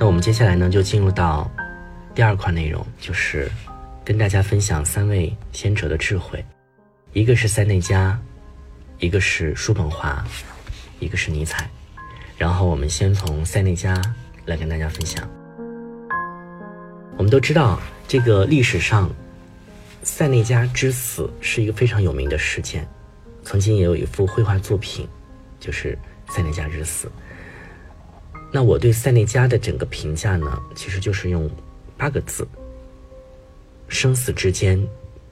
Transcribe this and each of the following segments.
那我们接下来呢，就进入到第二块内容，就是跟大家分享三位先哲的智慧，一个是塞内加，一个是叔本华，一个是尼采。然后我们先从塞内加来跟大家分享。我们都知道，这个历史上塞内加之死是一个非常有名的事件，曾经也有一幅绘画作品，就是塞内加之死。那我对塞内加的整个评价呢，其实就是用八个字：生死之间，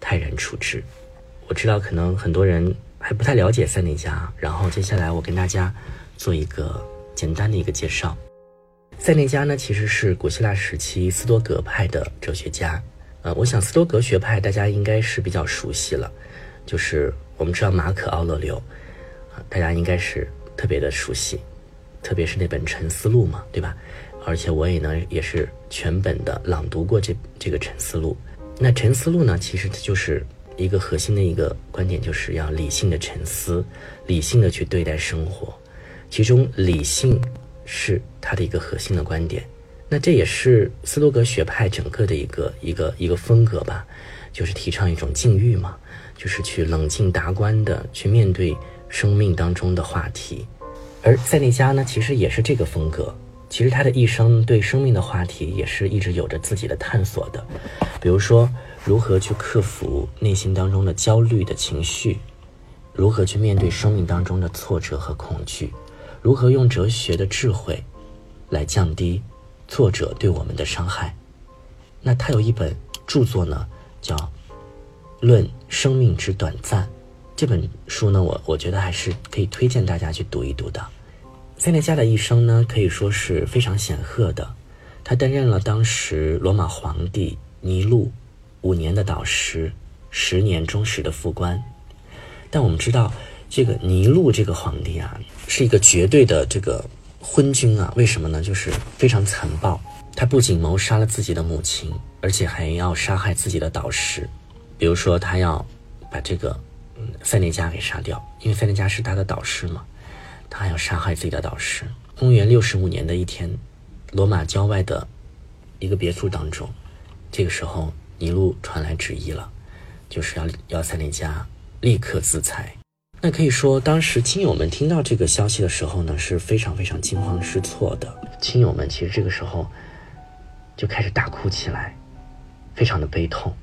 泰然处之。我知道可能很多人还不太了解塞内加，然后接下来我跟大家做一个简单的一个介绍。塞内加呢，其实是古希腊时期斯多葛派的哲学家。呃，我想斯多葛学派大家应该是比较熟悉了，就是我们知道马可·奥勒留，大家应该是特别的熟悉。特别是那本《沉思录》嘛，对吧？而且我也呢也是全本的朗读过这这个《沉思录》。那《沉思录》呢，其实它就是一个核心的一个观点，就是要理性的沉思，理性的去对待生活。其中理性是它的一个核心的观点。那这也是斯多葛学派整个的一个一个一个风格吧，就是提倡一种禁欲嘛，就是去冷静达观的去面对生命当中的话题。而塞内加呢，其实也是这个风格。其实他的一生对生命的话题也是一直有着自己的探索的，比如说如何去克服内心当中的焦虑的情绪，如何去面对生命当中的挫折和恐惧，如何用哲学的智慧来降低挫折对我们的伤害。那他有一本著作呢，叫《论生命之短暂》。这本书呢，我我觉得还是可以推荐大家去读一读的。塞内加的一生呢，可以说是非常显赫的。他担任了当时罗马皇帝尼禄五年的导师，十年忠实的副官。但我们知道，这个尼禄这个皇帝啊，是一个绝对的这个昏君啊。为什么呢？就是非常残暴。他不仅谋杀了自己的母亲，而且还要杀害自己的导师。比如说，他要把这个。塞内加给杀掉，因为塞内加是他的导师嘛，他还要杀害自己的导师。公元六十五年的一天，罗马郊外的一个别墅当中，这个时候尼禄传来旨意了，就是要要塞内加立刻自裁。那可以说，当时亲友们听到这个消息的时候呢，是非常非常惊慌失措的。亲友们其实这个时候就开始大哭起来，非常的悲痛。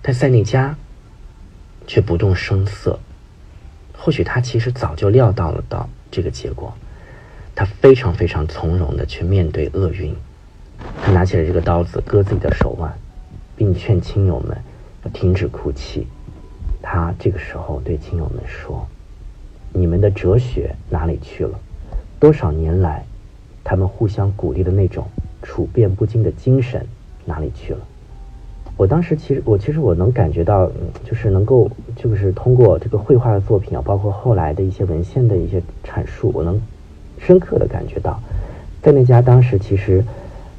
但塞内加。却不动声色，或许他其实早就料到了到这个结果，他非常非常从容的去面对厄运，他拿起了这个刀子割自己的手腕，并劝亲友们要停止哭泣。他这个时候对亲友们说：“你们的哲学哪里去了？多少年来，他们互相鼓励的那种处变不惊的精神哪里去了？”我当时其实，我其实我能感觉到，就是能够，就是通过这个绘画的作品啊，包括后来的一些文献的一些阐述，我能深刻的感觉到，在那家当时其实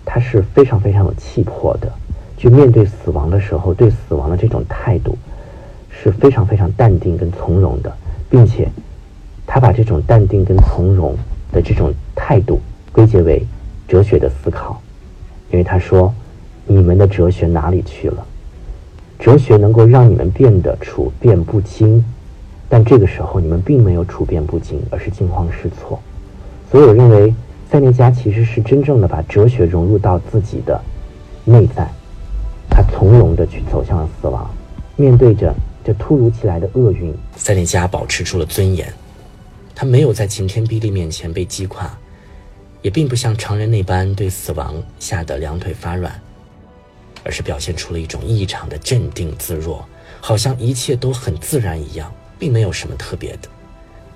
他是非常非常有气魄的，去面对死亡的时候，对死亡的这种态度是非常非常淡定跟从容的，并且他把这种淡定跟从容的这种态度归结为哲学的思考，因为他说。你们的哲学哪里去了？哲学能够让你们变得处变不惊，但这个时候你们并没有处变不惊，而是惊慌失措。所以我认为塞内加其实是真正的把哲学融入到自己的内在，他从容的去走向了死亡，面对着这突如其来的厄运，塞内加保持住了尊严，他没有在晴天霹雳面前被击垮，也并不像常人那般对死亡吓得两腿发软。而是表现出了一种异常的镇定自若，好像一切都很自然一样，并没有什么特别的。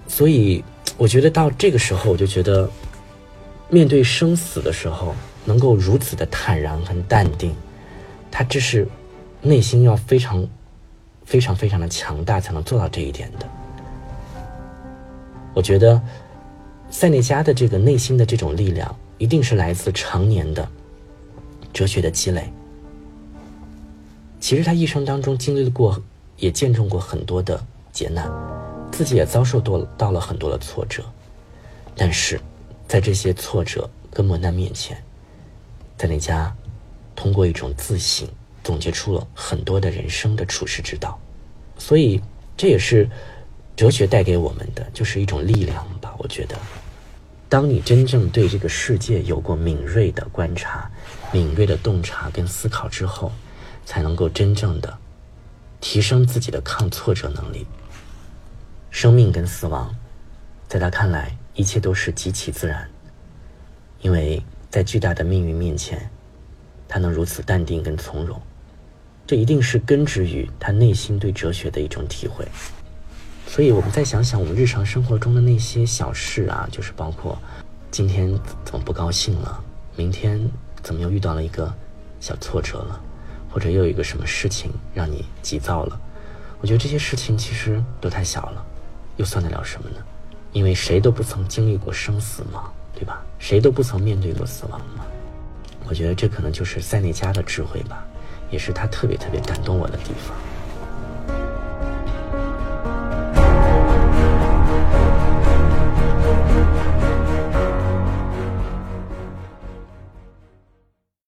所以，我觉得到这个时候，我就觉得，面对生死的时候，能够如此的坦然和淡定，他这是内心要非常、非常、非常的强大，才能做到这一点的。我觉得，塞内加的这个内心的这种力量，一定是来自常年的哲学的积累。其实他一生当中经历过，也见证过很多的劫难，自己也遭受多到了很多的挫折，但是，在这些挫折跟磨难面前，在那家通过一种自省，总结出了很多的人生的处世之道。所以，这也是哲学带给我们的，就是一种力量吧。我觉得，当你真正对这个世界有过敏锐的观察、敏锐的洞察跟思考之后，才能够真正的提升自己的抗挫折能力。生命跟死亡，在他看来，一切都是极其自然。因为在巨大的命运面前，他能如此淡定跟从容，这一定是根植于他内心对哲学的一种体会。所以，我们再想想我们日常生活中的那些小事啊，就是包括今天怎么不高兴了，明天怎么又遇到了一个小挫折了，或者又有一个什么事情让你急躁了。我觉得这些事情其实都太小了。又算得了什么呢？因为谁都不曾经历过生死嘛，对吧？谁都不曾面对过死亡嘛。我觉得这可能就是塞内加的智慧吧，也是他特别特别感动我的地方。